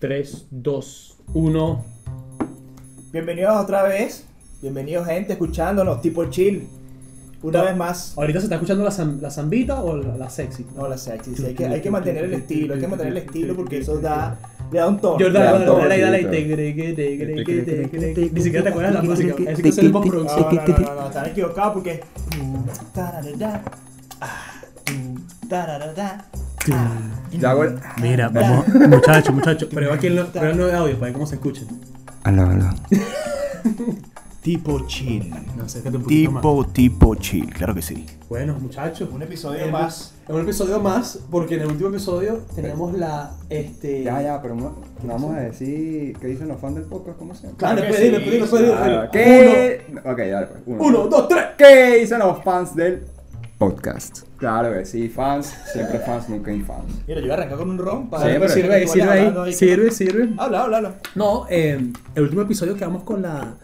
3, 2, 1. Bienvenidos otra vez. Bienvenidos, gente, escuchándonos, tipo chill. Una vez más. Ahorita se está escuchando la, la zambita o la, sexy. No, la sexy. Hay, que, hay que mantener el estilo, hay que mantener el estilo porque eso da. Le da un tono. Jordan, dale, dale, dale, dale, Ni siquiera te acuerdas la música. Es que es el. No, no, no, no, están equivocados porque. Mm, ah, mm, Ah, ah. Ya hago el... Mira, vamos, muchachos, muchachos. Prueba aquí el, no- prueba el nuevo audio para ver cómo se escucha. Aló, aló. Tipo chill. No sé, que te un poquito más. Tipo, tipo chill, claro que sí. Bueno, muchachos. Un episodio en- más. En un episodio más, porque en el último episodio teníamos la. Este. Ya, ya, pero no, no vamos a decir qué dicen los fans del podcast, ¿cómo se llama? Claro, Claro después que sí, después después dile. Ah, ¿Qué? Ok, dale pues. Uno, uno, dos, tres. ¿Qué dicen los fans del podcast? Claro que sí, fans, siempre fans, nunca infans. Mira, yo voy a arrancar con un ron para. Siempre. Sirve sirve ahí. ahí. Sirve, sirve. Habla, habla, habla. No, eh, el último episodio quedamos con la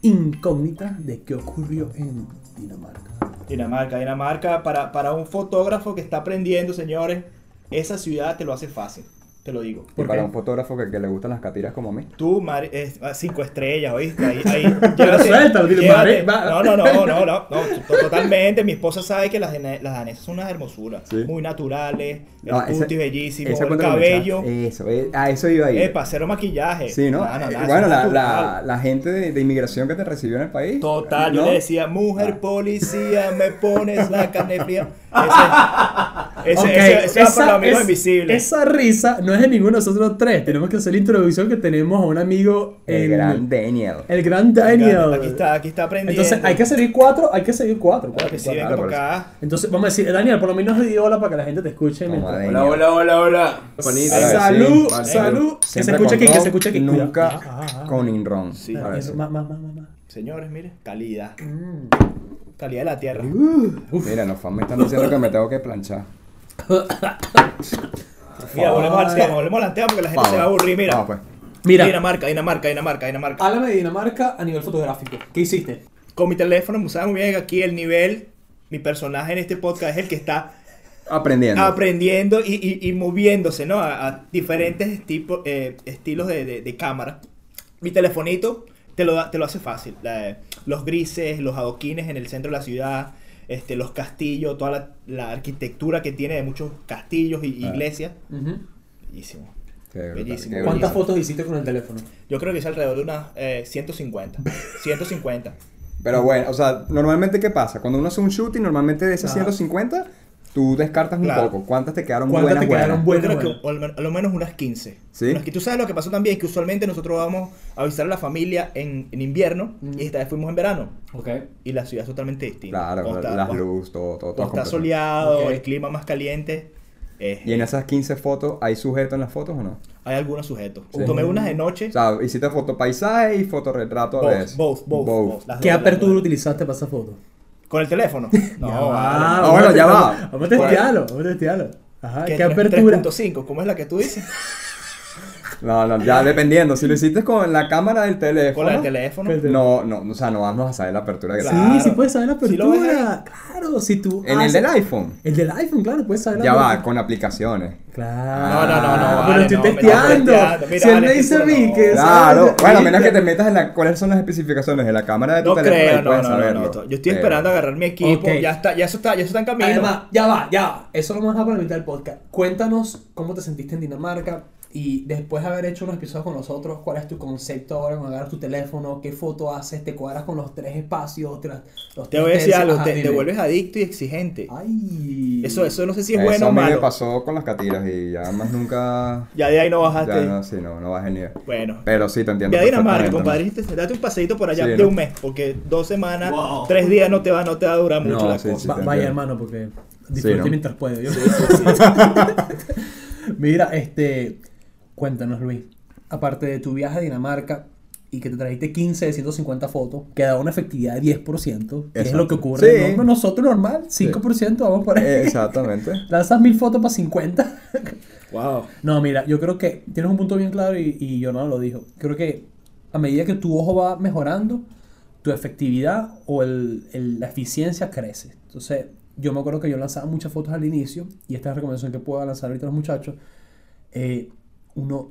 incógnita de qué ocurrió en Dinamarca. Dinamarca, Dinamarca, para, para un fotógrafo que está aprendiendo, señores, esa ciudad te lo hace fácil, te lo digo. Y ¿Por para qué? un fotógrafo que, que le gustan las catiras como a mí. Tú, Mari, es, ah, cinco estrellas, ¿oíste? Ahí, ahí, Pero suéltalo, dile, llévate. Va. No, no, no, no, no, no, to- totalmente. Mi esposa sabe que las, las danesas son unas hermosuras, Sí. muy naturales, el No, ese- bellísimo, el cabello. Eso, eh, a eso iba ahí. epa, cero maquillaje. Sí, ¿no? Eh, nada, bueno, la, la, gente de, de inmigración que te recibió en el país. Total, yo ¿no? le decía, mujer Ah. policía, me pones la carne fría. Ese, ese, ese, ese es- esa risa no es de ninguno de nosotros tres. Tenemos que hacer la introducción que tenemos a un amigo. El en- gran Daniel. El gran Daniel. Aquí está, aquí está aprendiendo. Entonces hay que seguir cuatro, hay que seguir cuatro. Claro cuatro, que sí, cuatro. venga por por acá. Entonces vamos a decir, Daniel, por lo menos di hola para que la gente te escuche. Hola, hola, hola, hola. Ver, Salud, sí, vale. salud. Que se escuche aquí, que se escuche aquí. Nunca. Ah, ah, ah. con inron. Sí. Eso, más, más, más. Señores, mire, calidad. Mm. Calidad de la tierra. Mira, los fans me están diciendo que me tengo que planchar. Mira, volvemos al tema, volvemos al tema porque la gente se va a aburrir. Mira, Vamos, pues. Mira, Dinamarca, Dinamarca, Dinamarca, Dinamarca. háblame de Dinamarca a nivel fotográfico. ¿Qué hiciste? Con mi teléfono, me saben muy bien aquí el nivel. Mi personaje en este podcast es el que está Aprendiendo. aprendiendo y, y- y moviéndose, ¿no? A, a diferentes tipos, eh, estilos de, de- de cámara. Mi telefonito te lo, da- te lo hace fácil. La- los grises, los adoquines en el centro de la ciudad, este, los castillos, toda la, la arquitectura que tiene de muchos castillos y Ah. iglesias. Bellísimo. Bellísimo. qué ¿Cuántas fotos hiciste con el teléfono? Yo creo que es alrededor de unas eh, 150. 150. Pero bueno, o sea, normalmente ¿qué pasa? Cuando uno hace un shooting, normalmente de esas Ajá. 150, tú descartas un Claro. poco. ¿Cuántas te quedaron ¿Cuántas buenas, te quedaron buenas? Yo Bueno, creo que al men- a lo menos unas 15. ¿Sí? Unas que- tú sabes lo que pasó también, que usualmente nosotros vamos a visitar a la familia en, en invierno Mm. y esta vez fuimos en verano. Ok. Y la ciudad es totalmente distinta. Claro, está- las luces, todo, todo, todo. está soleado, Ok. el clima más caliente. eh, ¿Y en esas 15 fotos hay sujeto en las fotos o no? Hay algunos sujetos. Sí. Tomé unas de noche. O sea, hiciste foto paisaje y fotorretrato a both, veces. both, both, both, las ¿Qué apertura utilizaste para esa foto? ¿Con el teléfono? No, Ya va, Ah, bueno, ya vamos a- va. Vamos a testearlo, vamos a testearlo. Ajá, ¿Qué, ¿qué, apertura? 3.5, ¿cómo es la que tú dices? No, no, ya dependiendo. Si lo hiciste con la cámara del teléfono. Con del teléfono. El No, no, o sea, no vamos a saber la apertura que Sí, Claro. sí puedes saber la Sí apertura. claro, si tú. En el del iPhone. El del iPhone, claro, puedes saber la Ya va, apertura. con aplicaciones. Claro. No, no, no, no, Pero vale, estoy no, me estás testeando. testeando. Mira, si él vale, me dice a estoy mí no. que. Claro, bueno, a menos que te metas en la, cuáles son las especificaciones de la cámara de tu No teléfono. creo, no, puedes no, no, saberlo. no. Yo estoy Pero- esperando agarrar mi equipo. Ya está, ya eso está, ya eso está en camino. Además, ya va, ya va. Eso lo vamos a dejar para la mitad del podcast. Cuéntanos cómo te sentiste en Dinamarca y después de haber hecho unos episodios con nosotros, ¿cuál es tu concepto ahora cuando agarras tu teléfono? ¿Qué foto haces? ¿Te cuadras con los tres espacios? Los te tres voy a decir algo, Ajá, te, vuelves adicto y exigente. Ay. Eso, eso no sé si es Eso bueno a o mí me malo. pasó con las catiras y ya más nunca. Ya de ahí no bajaste. Ya no, sí, no, no bajé ni idea. Bueno. Pero sí, te entiendo. Ve a Dinamarca, compadre. Date un paseíto por allá Sí, de ¿no? un mes, porque dos semanas, Wow. tres días no te va, no te va a durar mucho No, la sí, cosa. sí. Va- te vaya, hermano, porque disfrute ¿no? mientras puede. yo- Mira, este. Cuéntanos, Luis. Aparte de tu viaje a Dinamarca y que te trajiste 15 de 150 fotos, que da una efectividad de 10%, que es lo que ocurre. Sí. nosotros normal, 5%, vamos por ahí. Eh, Exactamente. Lanzas mil fotos para 50. Wow. No, mira, yo creo que tienes un punto bien claro y, y yo no lo dijo. Creo que a medida que tu ojo va mejorando, tu efectividad o el, el- la eficiencia crece. Entonces, yo me acuerdo que yo lanzaba muchas fotos al inicio y esta es la recomendación que puedo lanzar ahorita a los muchachos. eh, uno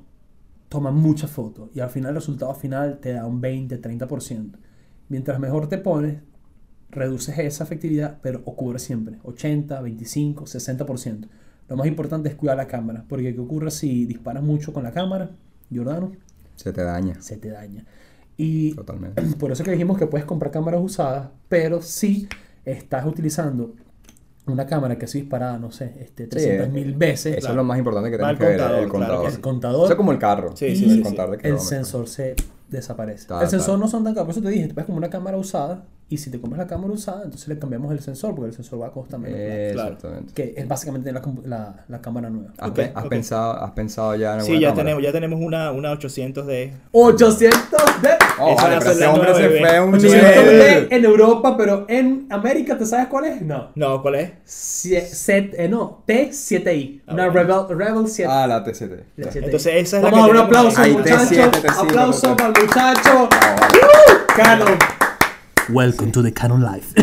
toma muchas fotos y al final el resultado final te da un 20-30%. Mientras mejor te pones, reduces esa efectividad, pero ocurre siempre 80, 25, 60%. Lo más importante es cuidar la cámara, porque ¿qué ocurre si disparas mucho con la cámara, Jordano? Se te daña. Se te daña. Y Totalmente. por eso que dijimos que puedes comprar cámaras usadas, pero si estás utilizando una cámara que ha sido disparada, no sé, este, 300.000 mil veces. Eso es lo más importante que tenemos que contador, ver, el contador. Claro. El contador. Eso es como el carro. Sí, sí, y el, contador el sensor se desaparece. El sensor no son tan caros, por eso te dije, es como una cámara usada. Y si te compras la cámara usada, entonces le cambiamos el sensor, porque el sensor va a costar menos. Eh, exactamente. Que es básicamente la, la, la cámara nueva. ¿Has, pensado, ¿Has pensado ya en alguna Sí, ya tenemos, ya tenemos una, una 800D. ¡800D! Oh, vale, a pero ese la hombre se fue a un 800 nivel. en Europa, pero en América, ¿te sabes cuál es? No. No, ¿cuál es? Set- eh, no, T7i. Ah, Una bueno. Rebel, Rebel 7. Ah, la TCT. La 7i. Entonces esa es la Vamos a que dar un aplauso, muchachos. Ahí, T7, T5, aplauso T5. para el muchacho. Vale, Canon. Welcome to the Canon Life.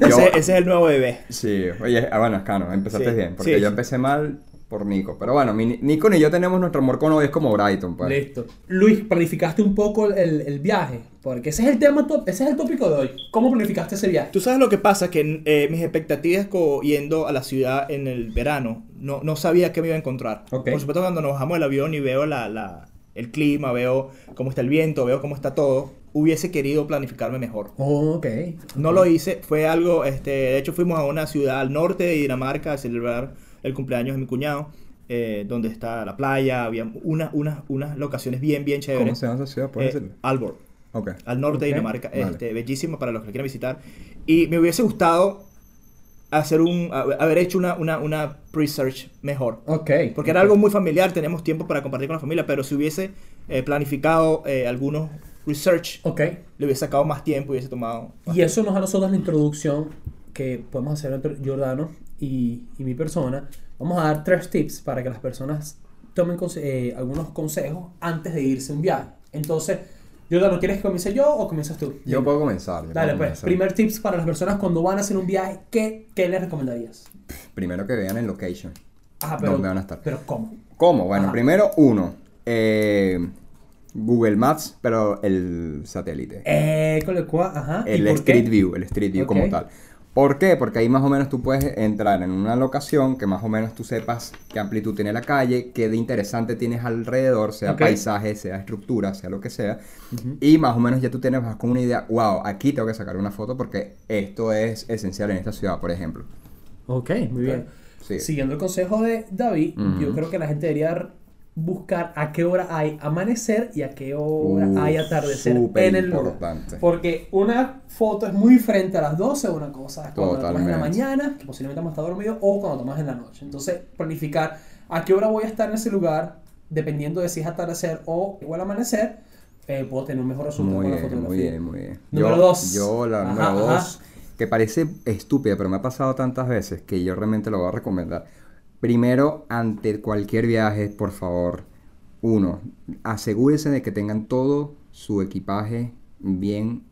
Ese, Yo- ese es el nuevo bebé. Sí, oye, ah, bueno, es Cano, empezaste Sí, bien, porque sí, yo empecé mal por Nico. Pero bueno, mi, Nico y yo tenemos nuestro amor con hoy, es como Brighton, pues. Listo. Luis, planificaste un poco el, el viaje, porque ese es el tema, top, ese es el tópico de hoy. ¿Cómo planificaste ese viaje? Tú sabes lo que pasa, que eh, mis expectativas yendo a la ciudad en el verano, no, no sabía qué me iba a encontrar. Ok. Por supuesto, cuando nos bajamos del avión y veo la, la- el clima, veo cómo está el viento, veo cómo está todo, hubiese querido planificarme mejor. Oh, ok. No lo hice, fue algo, este, de hecho fuimos a una ciudad al norte de Dinamarca a celebrar el cumpleaños de mi cuñado, eh, donde está la playa, había una, unas unas locaciones bien, bien chéveres. ¿Cómo se llama esa ciudad? ¿Puedes Eh, decirlo? Aalborg Ok. al norte Ok, de Dinamarca, vale. este, bellísimo para los que quieran visitar. Y me hubiese gustado hacer un, haber hecho una, una, una research mejor. Ok. Porque era algo muy familiar, tenemos tiempo para compartir con la familia, pero si hubiese eh, planificado eh, algunos research, Ok. le hubiese sacado más tiempo y hubiese tomado... más Y eso nos da a nosotros la introducción que podemos hacer entre Giordano y, y mi persona. Vamos a dar tres tips para que las personas tomen conse- eh, algunos consejos antes de irse a un viaje. Entonces, Giordano, ¿quieres que comience yo o comienzas tú? Yo puedo comenzar. yo Dale, puedo pues. comenzar. Primer tips para las personas cuando van a hacer un viaje, ¿qué, qué les recomendarías? Primero que vean el location. Ajá, pero, ¿Dónde van a estar? pero ¿cómo? ¿Cómo? Bueno, Ajá. primero, uno. eh, Google Maps, pero el satélite. Eh, ajá. ¿y el por qué? Street View, el Street View Ok. como tal. ¿Por qué? Porque ahí más o menos tú puedes entrar en una locación que más o menos tú sepas qué amplitud tiene la calle, qué de interesante tienes alrededor, sea paisaje, sea estructura, sea lo que sea. Y más o menos ya tú tienes vas con una idea, wow, aquí tengo que sacar una foto porque esto es esencial en esta ciudad, por ejemplo. Ok, muy bien. Sí. Siguiendo el consejo de David, yo creo que la gente debería buscar a qué hora hay amanecer y a qué hora Uf, hay atardecer en el lugar. importante. Porque una foto es muy diferente a las 12, una cosa es cuando tomas en la mañana, que posiblemente vamos a estar dormido, o cuando tomas en la noche. Entonces, planificar a qué hora voy a estar en ese lugar, dependiendo de si es atardecer o igual amanecer, eh, puedo tener un mejor resultado Muy con la fotografía. muy bien, muy bien. Número yo, dos. Yo, la número ajá. dos, que parece estúpida, pero me ha pasado tantas veces que yo realmente lo voy a recomendar. Primero, ante cualquier viaje, por favor, uno, asegúrense de que tengan todo su equipaje bien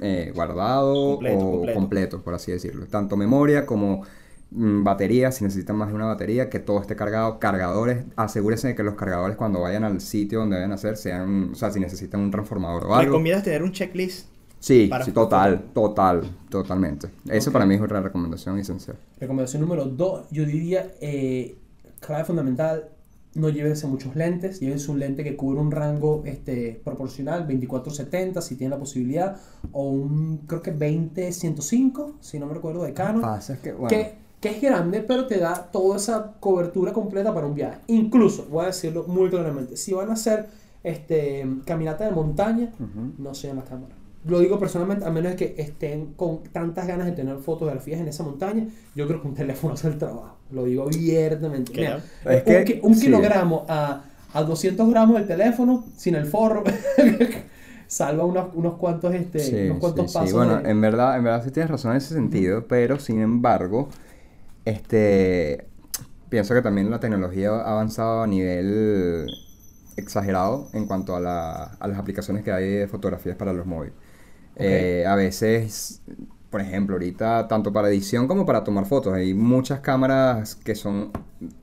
eh, guardado Completo, o completo. completo, por así decirlo. Tanto memoria como mm, batería, si necesitan más de una batería, que todo esté cargado. Cargadores, asegúrense de que los cargadores cuando vayan al sitio donde vayan a hacer sean, o sea, si necesitan un transformador o algo. ¿Recomiendas tener un checklist? Sí, sí, total, total, totalmente. Eso Ok. para mí es otra recomendación esencial. Recomendación número 2, yo diría, eh, clave fundamental, no llévense muchos lentes, llévense un lente que cubre un rango este, proporcional, 24-70 si tienen la posibilidad, o un, creo que 20-105, si no me recuerdo, de Canon, Pasa es que, bueno, que, que es grande, pero te da toda esa cobertura completa para un viaje. Incluso, voy a decirlo muy claramente, si van a hacer este, caminata de montaña, Ujú. no sean la cámara. Lo digo personalmente, a menos de que estén con tantas ganas de tener fotografías en esa montaña, yo creo que un teléfono hace el trabajo. Lo digo abiertamente. Mira, Es que- un, ki- un sí. kilogramo a, a 200 gramos del teléfono, sin el forro, salva unos, unos cuantos, este, Sí, unos cuantos sí, sí. pasos. Bueno, de- en verdad, en verdad sí tienes razón en ese sentido, pero sin embargo, este, pienso que también la tecnología ha avanzado a nivel exagerado en cuanto a, la- a las aplicaciones que hay de fotografías para los móviles. Eh, a veces por ejemplo, ahorita tanto para edición como para tomar fotos, hay muchas cámaras que son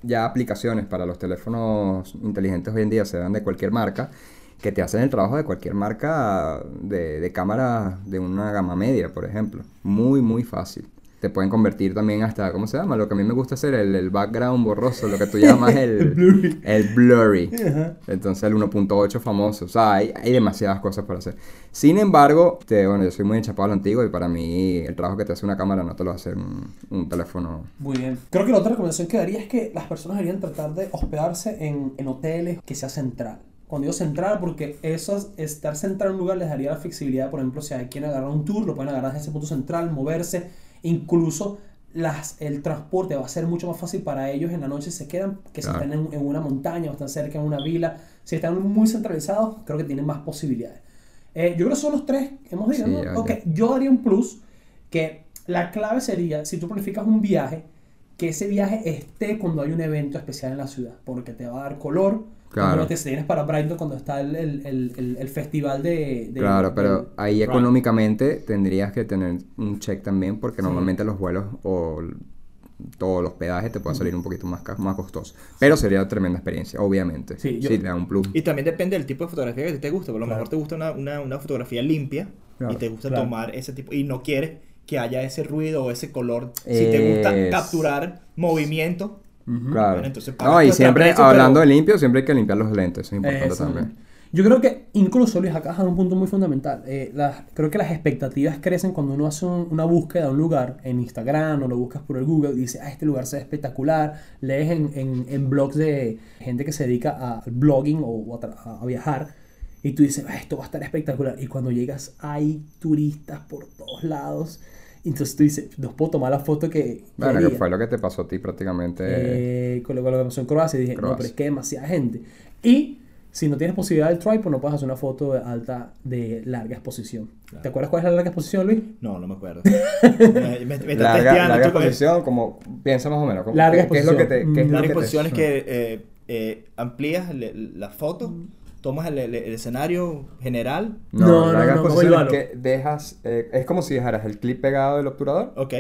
ya aplicaciones para los teléfonos inteligentes hoy en día, se dan de cualquier marca, que te hacen el trabajo de cualquier marca de, de cámara de una gama media, por ejemplo. Muy, muy fácil. Te pueden convertir también hasta, ¿cómo se llama? Lo que a mí me gusta hacer, el, el background borroso, lo que tú llamas el, el blurry. Entonces el 1.8 famoso. O sea, hay, hay demasiadas cosas para hacer. Sin embargo, te- bueno, yo soy muy enchapado a lo antiguo y para mí el trabajo que te hace una cámara no te lo hace un, un teléfono. Muy bien. Creo que la otra recomendación que daría es que las personas deberían tratar de hospedarse en, en hoteles que sea central. Cuando digo central, porque eso, es- estar central en un lugar les daría la flexibilidad, por ejemplo, si hay quien agarrar un tour, lo pueden agarrar desde ese punto central, moverse, incluso las, el transporte va a ser mucho más fácil para ellos en la noche si se quedan que si Claro. están en, en una montaña o están cerca en una vila. Si están muy centralizados, creo que tienen más posibilidades. Eh, yo creo que son los tres que hemos dicho, yo daría un plus que la clave sería, si tú planificas un viaje, que ese viaje esté cuando hay un evento especial en la ciudad, porque te va a dar color. Claro. Obviamente, si vienes para Brighton cuando está el, el, el, el- el festival de... de- Claro, pero ahí económicamente tendrías que tener un check también porque normalmente los vuelos o l- todos los pedajes te pueden salir un poquito más, más costosos. Pero sería tremenda experiencia, obviamente. Sí, Sí, yo- te da un plus. Y también depende del tipo de fotografía que te guste. Por lo Claro. mejor te gusta una, una, una fotografía limpia Claro, y te gusta claro. tomar ese tipo. Y no quieres que haya ese ruido o ese color. Si te gusta Es- capturar movimiento. Ujú. Claro. Bueno, entonces no, y siempre hablando pero- de limpio, siempre hay que limpiar los lentes, eso es importante Eso. también. Yo creo que incluso, Luis, acá es un punto muy fundamental. Eh, las- creo que las expectativas crecen cuando uno hace un- una búsqueda de un lugar en Instagram o lo buscas por el Google y dices, ah, este lugar se ve espectacular. Lees en, en, en blogs de gente que se dedica al blogging o, o a, tra- a viajar y tú dices, ah, esto va a estar espectacular. Y cuando llegas hay turistas por todos lados. Entonces tú dices, no puedo tomar la foto que Bueno, que quería". fue lo que te pasó a ti prácticamente. Eh, con lo, lo que pasó en Croacia, dije, no, Croacia. pero es que demasiada gente. Y si no tienes posibilidad del tripod, no puedes hacer una foto de alta de larga exposición. Claro. ¿Te acuerdas cuál es la larga exposición, Luis? No, no me acuerdo. me, me, me está larga testeando. larga exposición, como piensa más o menos. como- Larga ¿qué, qué es lo que te, exposición. qué es lo Larga que te- exposición es que eh, eh, amplías le- la foto, tomas el, el- el escenario general. No, No, no, no, que dejas, eh, es como si dejaras el clip pegado del obturador Ok.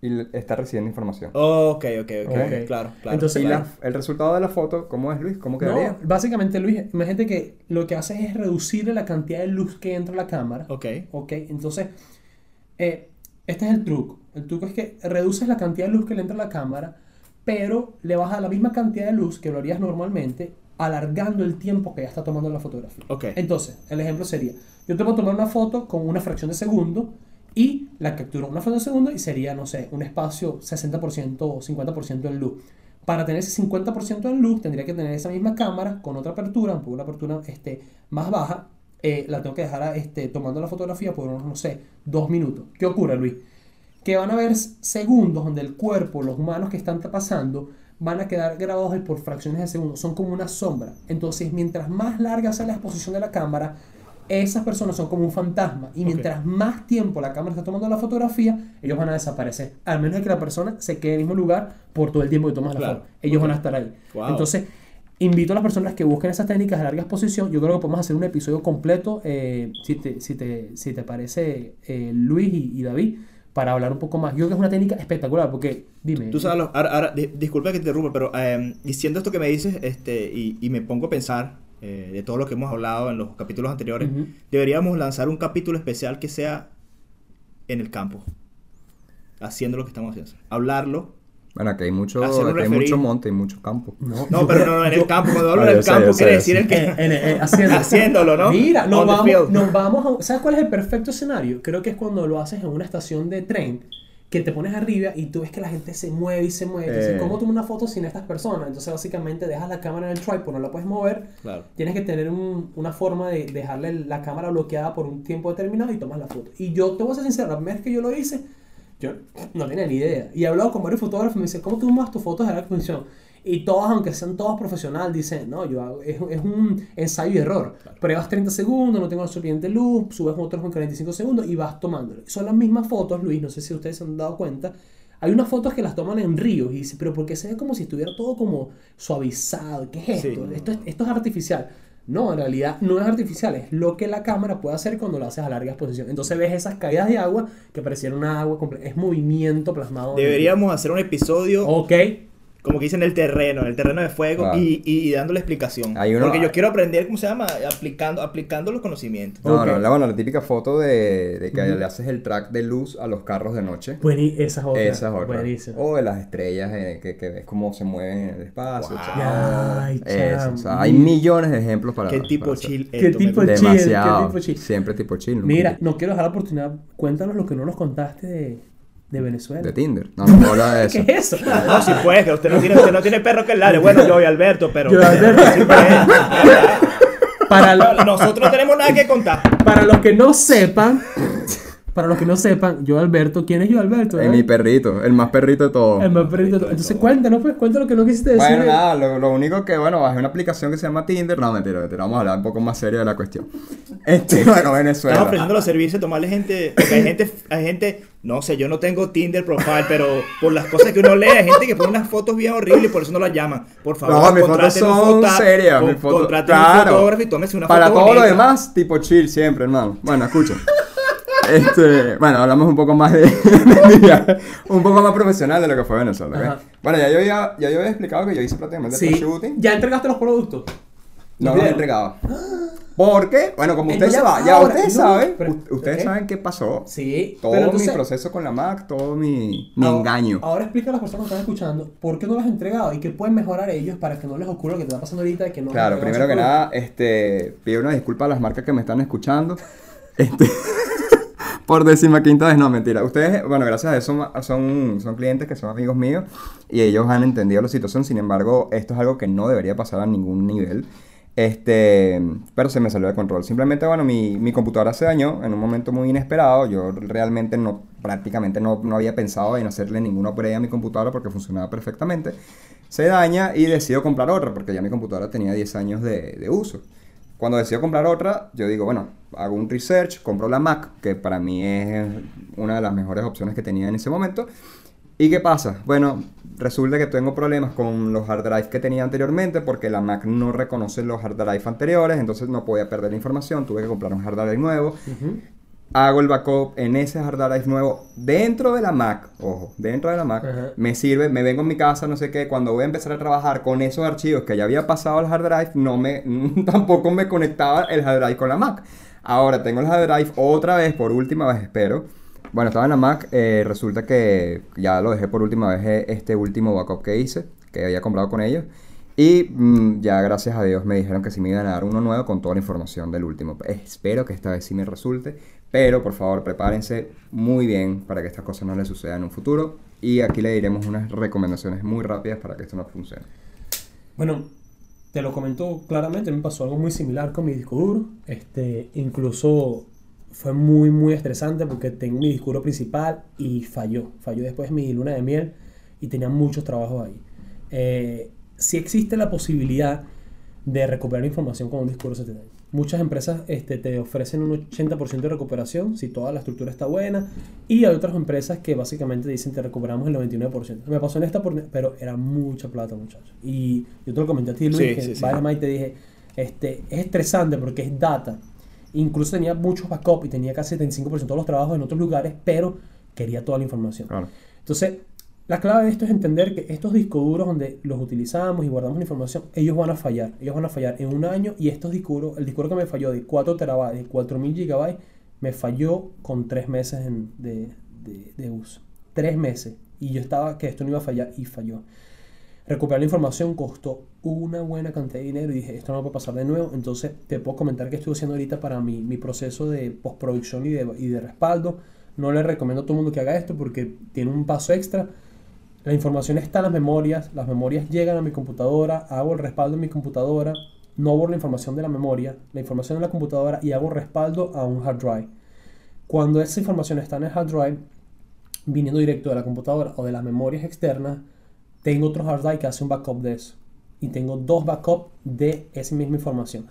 y está recibiendo información. Ok, ok, ok. Ok. Claro, claro. Entonces, y claro. la- el resultado de la foto, ¿cómo es Luis? ¿Cómo quedaría? No, básicamente, Luis, imagínate que lo que haces es reducir la cantidad de luz que entra a la cámara. Ok. Ok, entonces, eh, este es el truco. El truco es que reduces la cantidad de luz que le entra a la cámara, pero le bajas la misma cantidad de luz que lo harías normalmente, alargando el tiempo que ya está tomando la fotografía. Ok. Entonces, el ejemplo sería, yo te puedo tomar una foto con una fracción de segundo y la capturo una fracción de segundo y sería, no sé, un espacio 60% o 50% en luz. Para tener ese 50% en luz, tendría que tener esa misma cámara con otra apertura, un poco una apertura este, más baja. eh, la tengo que dejar este, tomando la fotografía por unos, no sé, dos minutos. ¿Qué ocurre, Luis? Que van a haber segundos donde el cuerpo, los humanos que están pasando, van a quedar grabados por fracciones de segundo. Son como una sombra. Entonces, mientras más larga sea la exposición de la cámara, esas personas son como un fantasma. Y mientras más tiempo la cámara está tomando la fotografía, ellos van a desaparecer. Al menos de que la persona se quede en el mismo lugar por todo el tiempo que tomas la foto. Ellos van a estar ahí. Wow. Entonces, invito a las personas que busquen esas técnicas de larga exposición. Yo creo que podemos hacer un episodio completo, eh, si, te, si, te, si te parece, eh, Luis y, y David, para hablar un poco más. Yo creo que es una técnica espectacular, porque, dime. Tú sabes, los- ahora, ahora, di- disculpa que te interrumpa, pero eh, diciendo esto que me dices, este, y, y me pongo a pensar eh, de todo lo que hemos hablado en los capítulos anteriores, deberíamos lanzar un capítulo especial que sea en el campo, haciendo lo que estamos haciendo, hablarlo. Bueno, aquí hay mucho, hay mucho monte y mucho campo. No, No, pero no, no, en el campo, cuando hablo Ah, del yo sé, campo quiere decir el que... Eh, eh, eh, haciendo- Haciéndolo, ¿no? Mira, nos vamos, nos vamos a... ¿Sabes cuál es el perfecto escenario? Creo que es cuando lo haces en una estación de tren, que te pones arriba y tú ves que la gente se mueve y se mueve. Entonces, Eh. ¿cómo tomo una foto sin estas personas? Entonces, básicamente, dejas la cámara en el tripod, no la puedes mover. Claro. Tienes que tener un- una forma de dejarle la cámara bloqueada por un tiempo determinado y tomas la foto. Y yo te voy a ser sincero, la primera vez que yo lo hice, yo no tenía ni idea. Y he hablado con varios fotógrafos y me dicen, ¿cómo tú tomas tus fotos de larga exposición? Y todas, aunque sean todas profesionales, dicen, no, yo hago, es, es un ensayo y error. Pruebas 30 segundos, no tengo la suficiente luz, subes otros con 45 segundos y vas tomándolo. Son las mismas fotos, Luis, no sé si ustedes se han dado cuenta. Hay unas fotos que las toman en ríos y dicen, pero porque se ve como si estuviera todo como suavizado. ¿Qué es Sí. esto? Esto, es, esto es artificial. No, en realidad no es artificial, es lo que la cámara puede hacer cuando lo haces a larga exposición. Entonces ves esas caídas de agua que parecieran una agua completa. Es movimiento plasmado. Deberíamos hacer un episodio Ok. Como que dicen en el terreno, en el terreno de fuego Claro. y, y, y dándole explicación. Hay uno- Porque yo quiero aprender, ¿cómo se llama? Aplicando, aplicando los conocimientos. No, Ok. no, la, bueno, la típica foto de, de que le haces el track de luz a los carros de noche. Buení, esa es otra. Esa es otra. Buenísima. O de las estrellas eh, que, que ves cómo se mueven en el espacio. Wow. Ay, Eso, cham. o sea, hay millones de ejemplos para ¿Qué tipo para chill ¿Qué esto? me tipo chill? Demasiado. ¿Qué tipo chill? Siempre tipo chill. nunca Mira, no quiero dejar la oportunidad. Cuéntanos lo que no nos contaste de, de Venezuela. De Tinder. No, no puedo hablar de eso. ¿Qué es eso? No, si puedes, que usted no tiene, usted no tiene perro que ladre. Bueno, yo y Alberto, pero. Yo y Alberto. Sí puede. Para, lo- Nosotros no tenemos nada que contar. para los que no sepan, para los que no sepan, yo Alberto, ¿quién es yo Alberto? Es eh? mi perrito, el más perrito de todos. El más perrito de todo. Entonces cuéntanos, pues, cuéntanos lo que no quisiste decir. Bueno, nada, lo, lo único que, bueno, bajé una aplicación que se llama Tinder. No, mentira, mentira, vamos a hablar un poco más serio de la cuestión. Este, bueno, Estamos Venezuela. ofreciendo los servicios, tomarle gente. Porque hay gente, hay gente, no sé, yo no tengo Tinder profile, pero por las cosas que uno lee, hay gente que pone unas fotos bien horribles y por eso no las llaman. Por favor, No, mis fotos un son serias. con- mis fotos, contraten un claro. fotógrafo y tómese una Para foto todo lo demás, tipo chill siempre, hermano. Bueno, escucha. Este, bueno, hablamos un poco más de, mi un poco más profesional de lo que fue Venezuela. Bueno, ya yo, había, ya yo había explicado que yo hice prácticamente Sí. shooting. ¿Ya entregaste los productos? No Los los he entregado. Porque, bueno, como ustedes ya Entonces, va, ya ahora, ustedes no, saben, pero- ustedes saben qué pasó. Sí. Todo pero mi proceso con la Mac, todo mi, mi ahora- engaño. Ahora explica a las personas que están escuchando por qué no las has entregado y qué pueden mejorar ellos para que no les ocurra lo que te está pasando ahorita de que no Claro, primero que nada, este, pido una disculpa a las marcas que me están escuchando. Este, por décima quinta vez, no, mentira. Ustedes, bueno, gracias a eso son, son, son clientes que son amigos míos y ellos han entendido la situación. Sin embargo, esto es algo que no debería pasar a ningún nivel. Este, pero se me salió de control. Simplemente, bueno, mi, mi computadora se dañó en un momento muy inesperado. Yo realmente no, prácticamente no, no había pensado en hacerle ninguna upgrade a mi computadora porque funcionaba perfectamente. Se daña y decido comprar otra porque ya mi computadora tenía 10 años de, de uso. Cuando decido comprar otra, yo digo, bueno, hago un research, compro la Mac, que para mí es una de las mejores opciones que tenía en ese momento. ¿Y qué pasa? Bueno, resulta que tengo problemas con los hard drives que tenía anteriormente porque la Mac no reconoce los hard drives anteriores, entonces no podía perder la información, tuve que comprar un hard drive nuevo. Hago el backup en ese hard drive nuevo dentro de la Mac, ojo, dentro de la Mac. Me sirve, me vengo en mi casa, no sé qué, cuando voy a empezar a trabajar con esos archivos que ya había pasado al hard drive, no me, tampoco me conectaba el hard drive con la Mac. Ahora tengo el hard drive otra vez, por última vez, espero. Bueno, estaba en la Mac, eh, resulta que ya lo dejé por última vez eh, este último backup que hice, que había comprado con ellos. Y mm, ya gracias a Dios me dijeron que sí me iban a dar uno nuevo con toda la información del último. Espero que esta vez sí me resulte, pero por favor prepárense muy bien para que estas cosas no les sucedan en un futuro. Y aquí le diremos unas recomendaciones muy rápidas para que esto no funcione. Bueno, te lo comento claramente, me pasó algo muy similar con mi disco duro. Este, incluso fue muy, muy estresante porque tengo mi disco duro principal y falló. Falló después de mi luna de miel y tenía muchos trabajos ahí. Eh, sí existe la posibilidad de recuperar información con un disco duro se te daña. Muchas empresas este, te ofrecen un 80% de recuperación si toda la estructura está buena y hay otras empresas que básicamente dicen te recuperamos el 99%. Me pasó en esta, por- pero era mucha plata, muchachos. Y yo te lo comenté a ti, Luis, Sí, que sí, te dije, este, es estresante porque es data. Incluso tenía muchos backup y tenía casi 75% de los trabajos en otros lugares, pero quería toda la información. Claro. Entonces, la clave de esto es entender que estos discos duros donde los utilizamos y guardamos la información, ellos van a fallar. Ellos van a fallar en un año y estos discos duros, el disco duro que me falló de 4 terabytes, de 4000 gigabytes, me falló con 3 meses en- de, de- de uso. 3 meses. Y yo estaba que esto no iba a fallar y falló. Recuperar la información costó una buena cantidad de dinero y dije, esto no puede pasar de nuevo. Entonces, te puedo comentar que estoy haciendo ahorita para mi, mi proceso de postproducción y de, y de respaldo. No le recomiendo a todo el mundo que haga esto porque tiene un paso extra. La información está en las memorias, las memorias llegan a mi computadora, hago el respaldo en mi computadora, no borro la información de la memoria, la información en la computadora y hago respaldo a un hard drive. Cuando esa información está en el hard drive, viniendo directo de la computadora o de las memorias externas, tengo otro hard drive que hace un backup de eso. Y tengo dos backups de esa misma información.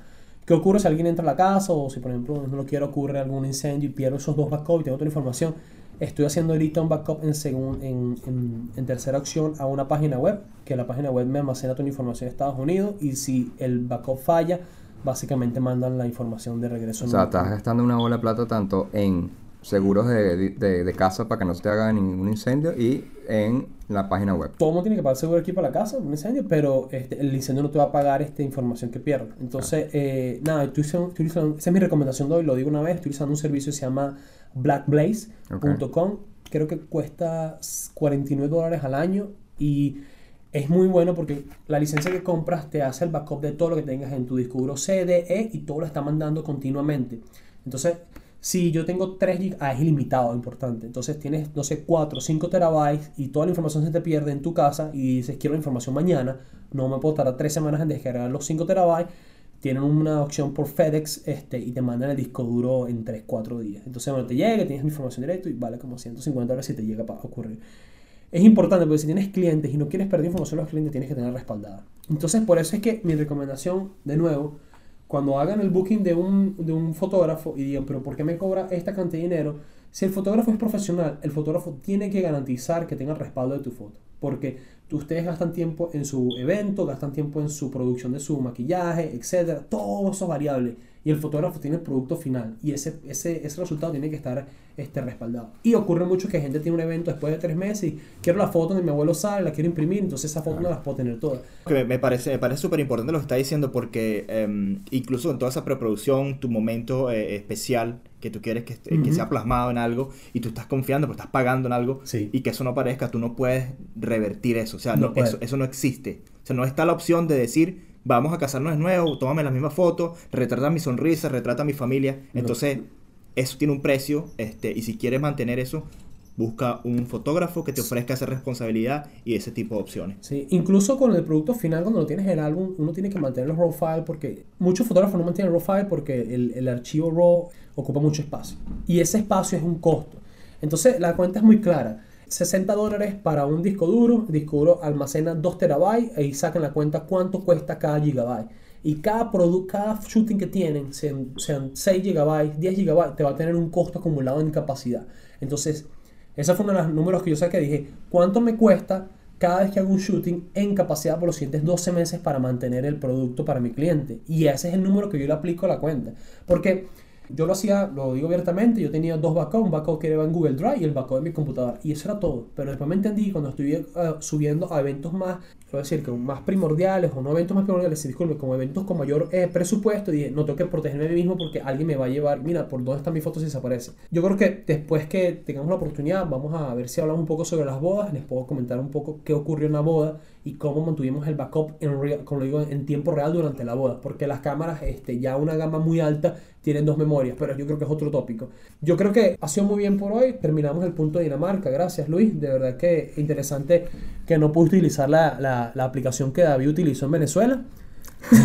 ¿Qué ocurre si alguien entra a la casa o si, por ejemplo, no lo quiero, ocurre algún incendio y pierdo esos dos backups y tengo otra información? Estoy haciendo ahorita un backup en, segun- en, en- tercera opción a una página web, que la página web me almacena toda información de Estados Unidos y si el backup falla, básicamente mandan la información de regreso. O sea, estás gastando una bola de plata tanto en seguros de, de- de casa para que no se te haga ningún incendio y en la página web. todo el mundo tiene que pagar seguro aquí para la casa, un incendio, pero este, el incendio no te va a pagar esta información que pierdes. Entonces, eh, nada, estoy usando- estoy usando- esa es mi recomendación de hoy, lo digo una vez, estoy usando un servicio que se llama blackblaze.com, creo que cuesta 49 dólares al año y es muy bueno porque la licencia que compras te hace el backup de todo lo que tengas en tu disco duro CDE y todo lo está mandando continuamente. Entonces, si yo tengo 3 GB, ah, es ilimitado, importante. Entonces tienes, no sé, 4 o 5 terabytes y toda la información se te pierde en tu casa y dices, quiero la información mañana, no me puedo tardar 3 semanas en descargar los 5 terabytes. Tienen una opción por FedEx este, y te mandan el disco duro en 3, 4 días. Entonces, bueno, te llega, tienes información directo y vale como 150 dólares si te llega a ocurrir. Es importante porque si tienes clientes y no quieres perder información a los clientes, tienes que tener respaldada. Entonces, por eso es que mi recomendación, de nuevo, cuando hagan el booking de un, de un fotógrafo y digan, pero ¿por qué me cobra esta cantidad de dinero? Si el fotógrafo es profesional, el fotógrafo tiene que garantizar que tenga el respaldo de tu foto. Porque ustedes gastan tiempo en su evento, gastan tiempo en su producción de su maquillaje, etcétera, todo eso es variable. Y el fotógrafo tiene el producto final y ese, ese, ese resultado tiene que estar este, respaldado. Y ocurre mucho que gente tiene un evento después de tres meses y quiero la foto donde mi abuelo sale, la quiero imprimir, entonces esa foto no las puedo tener todas. Que me- me parece me parece súper importante lo que está diciendo porque em, incluso en toda esa preproducción, tu momento eh, especial que tú quieres que, esté- que Ujú. sea plasmado en algo y tú estás confiando, pero estás pagando en algo Sí. y que eso no parezca, tú no puedes revertir eso. O sea, No no, eso, eso no existe. O sea, no está la opción de decir, vamos a casarnos de nuevo, tómame la misma foto, retrata mi sonrisa, retrata mi familia. No. Entonces, eso tiene un precio este, y si quieres mantener eso, busca un fotógrafo que te ofrezca esa responsabilidad y ese tipo de opciones. Sí, incluso con el producto final, cuando lo tienes en el álbum, uno tiene que mantener los RAW file porque muchos fotógrafos no mantienen RAW file porque el, el archivo RAW ocupa mucho espacio. Y ese espacio es un costo. Entonces, la cuenta es muy clara. 60 dólares para un disco duro, disco duro almacena 2 terabytes, ahí sacan la cuenta cuánto cuesta cada gigabyte. Y cada cada shooting que tienen, sean, sean 6 gigabytes, 10 gigabytes, te va a tener un costo acumulado en capacidad. Entonces, ese fue uno de los números que yo saqué. Dije, ¿cuánto me cuesta cada vez que hago un shooting en capacidad por los siguientes 12 meses para mantener el producto para mi cliente? Y ese es el número que yo le aplico a la cuenta. Porque yo lo hacía, lo digo abiertamente, yo tenía dos backups, un backup que era en Google Drive y el backup en mi computadora. Y eso era todo. Pero después me entendí cuando estuve eh, subiendo a eventos más, quiero decir, que más primordiales o no eventos más primordiales, disculpe, como eventos con mayor eh, presupuesto, dije, no tengo que protegerme a mí mismo porque alguien me va a llevar, mira, por dónde está mi foto si desaparece. Yo creo que después que tengamos la oportunidad, vamos a ver si hablamos un poco sobre las bodas, les puedo comentar un poco qué ocurrió en la boda y cómo mantuvimos el backup en, real- como digo, en tiempo real durante la boda, porque las cámaras, este, ya una gama muy alta, tienen dos memorias, pero yo creo que es otro tópico. Yo creo que ha sido muy bien por hoy, terminamos el punto de Dinamarca, gracias Luis, de verdad que interesante que no pude utilizar la, la, la aplicación que David utilizó en Venezuela.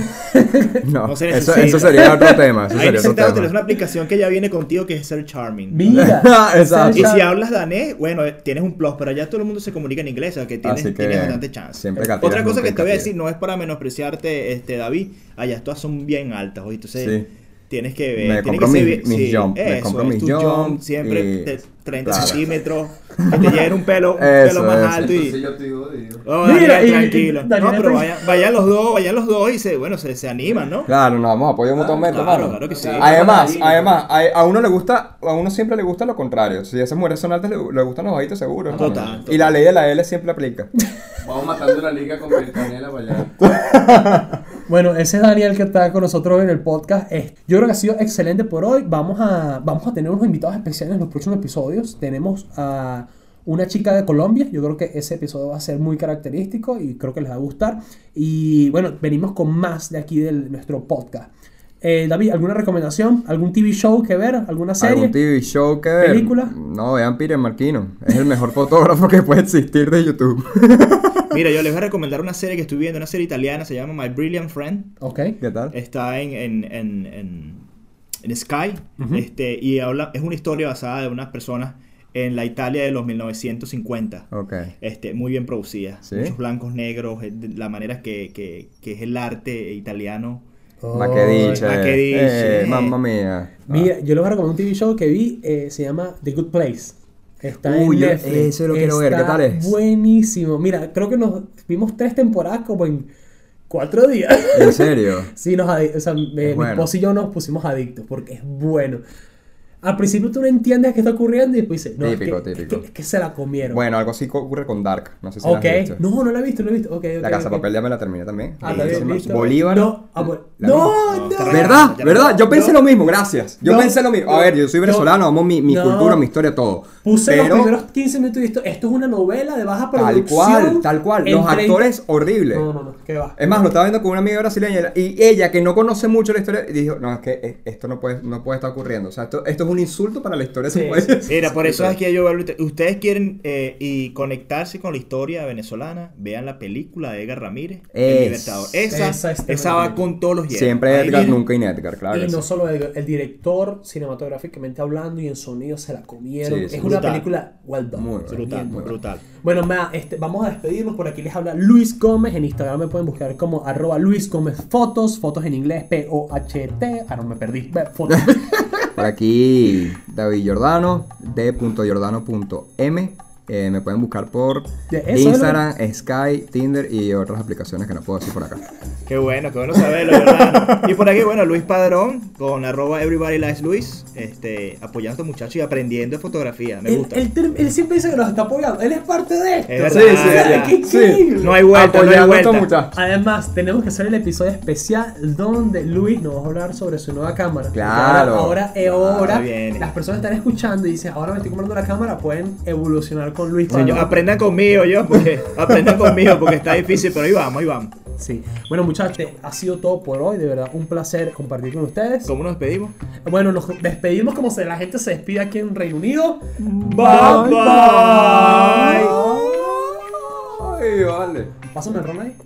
No, No se eso, eso sería otro tema. Eso Ahí sería otro necesitamos tener tema. una aplicación que ya viene contigo que es Ser Charming. Mira, Exacto. Y si hablas danés, bueno, eh, tienes un plus, pero allá todo el mundo se comunica en inglés, o sea que tienes, Así que tienes bastante chance. siempre Otra cosa que te voy a decir, no es para menospreciarte, este David, allá todas son bien altas, ¿oíste? Entonces, Sí. Tienes que ver. Me tienes compro que ser mis- mis sí, jump, me compro mis tu jump siempre y- de 30 claro. centímetros, que te lleguen un pelo, un Eso, pelo más eso. alto y. Sí, yo te digo, digo. Oh, Mira, Daniel, y- tranquilo. y- no, pero vayan, vayan los dos, vayan los dos y se, bueno, se, se animan, ¿no? Claro, nos vamos a apoyar mutuamente, claro, hermano. claro que sí. Además, Ahí, además, a, a uno le gusta, a uno siempre le gusta lo contrario. Si esas mujeres son altas, le, le gustan los bajitos seguro. hermano. Total, Y la ley de la L siempre aplica. Vamos matando la liga con Canela para allá. Bueno, ese es Daniel que está con nosotros en el podcast. Yo creo que ha sido excelente por hoy. Vamos a, vamos a tener unos invitados especiales en los próximos episodios. Tenemos a una chica de Colombia. Yo creo que ese episodio va a ser muy característico y creo que les va a gustar. Y bueno, venimos con más de aquí de nuestro podcast. Eh, David, ¿alguna recomendación? ¿Algún TV show que ver? ¿Alguna serie? ¿Algún TV show que ver? ¿Película? No, vean Peter Marquino. Es el mejor fotógrafo que puede existir de YouTube. Mira, yo les voy a recomendar una serie que estoy viendo, una serie italiana, se llama My Brilliant Friend. Ok. ¿Qué tal? Está en, en, en, en, en Sky. Este, y habla, es una historia basada de unas personas en la Italia de los 1950. Ok. Este, muy bien producida. ¿Sí? Muchos blancos, negros, eh, la manera que, que, que es el arte italiano. Ma che dice? ma dice? Eh, mamma mía. Mira, yo les voy a recomendar un TV show que vi, eh, se llama The Good Place. Está Uy, en yo- Netflix. ese lo quiero ver, ¿qué Está tal es? Buenísimo. Mira, creo que nos vimos tres temporadas como en cuatro días. ¿En serio? Sí, nos o sea, me- mi bueno. esposo y yo nos pusimos adictos porque es bueno. Al principio tú no entiendes qué está ocurriendo y después dices, no, es Típico, que, típico. Es que, es que se la comieron. Bueno, algo así ocurre con Dark. No sé si la ok. has visto. No, no la he visto, no la he visto. Ok, La Casa. Papel ya me la terminé también. Ah, ¿la? Bolívar. No, ah, bueno. La no, no. No, está ¿Verdad? ¿Verdad? no. Yo pensé No. lo mismo, gracias. Yo No. pensé lo mismo. A ver, yo soy No. venezolano, amo mi, mi No. cultura, mi historia, todo. Puse los primeros 15 minutos y esto, esto es una novela de baja tal producción. cual, tal cual. Los en 30 actores horribles. No, no, no, ¿qué va? Es más, lo estaba viendo con una amiga brasileña y ella, que no conoce mucho la historia, dijo, no, es que eh, esto no puede, no puede estar ocurriendo. O sea, esto, esto es un insulto para la historia de Sí, sí, sí. Mira, por eso es que yo ustedes quieren eh, y conectarse con la historia venezolana, vean la película de Edgar Ramírez, El Es- Libertador. Esa, esa es esa va con todos los hierros. Siempre Ahí Edgar, viene- nunca Inedgar, claro. y que no sí. solo el, el director, cinematográficamente hablando y en sonido se la comieron. Sí, sí, es una brutal. película well done. Muy. Brutal, Bien. muy brutal. Bueno, ma, este, vamos a despedirnos. Por aquí les habla Luis Gómez. En Instagram me pueden buscar como arroba Luis Gómez Fotos. Fotos en inglés, P-O-H-T. Ah, no me perdí. Fotos. Por aquí David Giordano, d.giordano.m. Eh, me pueden buscar por Instagram, Sky, Tinder y otras aplicaciones que no puedo decir por acá. Qué bueno, qué bueno saberlo, ¿verdad? Y por aquí, bueno, Luis Padrón, con arroba Everybody Likes Luis, este, apoyando a estos muchachos y aprendiendo de fotografía. Me él, gusta. él siempre dice que nos está apoyando. Él es parte de esto. Es verdad. Sí, sí, sí. No hay vuelta, no hay a vuelta. estos. Además, tenemos que hacer el episodio especial donde Luis nos va a hablar sobre su nueva cámara. Claro. Ahora, ahora, Ah, las personas están escuchando y dicen, ahora me estoy comprando la cámara, pueden evolucionar con Luis. Señor, aprendan conmigo yo, porque aprendan conmigo porque está difícil, pero ahí vamos, ahí vamos. Sí. Bueno, muchachos, ha sido todo por hoy. De verdad, un placer compartir con ustedes. ¿Cómo nos despedimos? Bueno, nos despedimos como se la gente se despide aquí en Reino Unido. Bye, bye. Ay, vale. Pásame el ron ahí.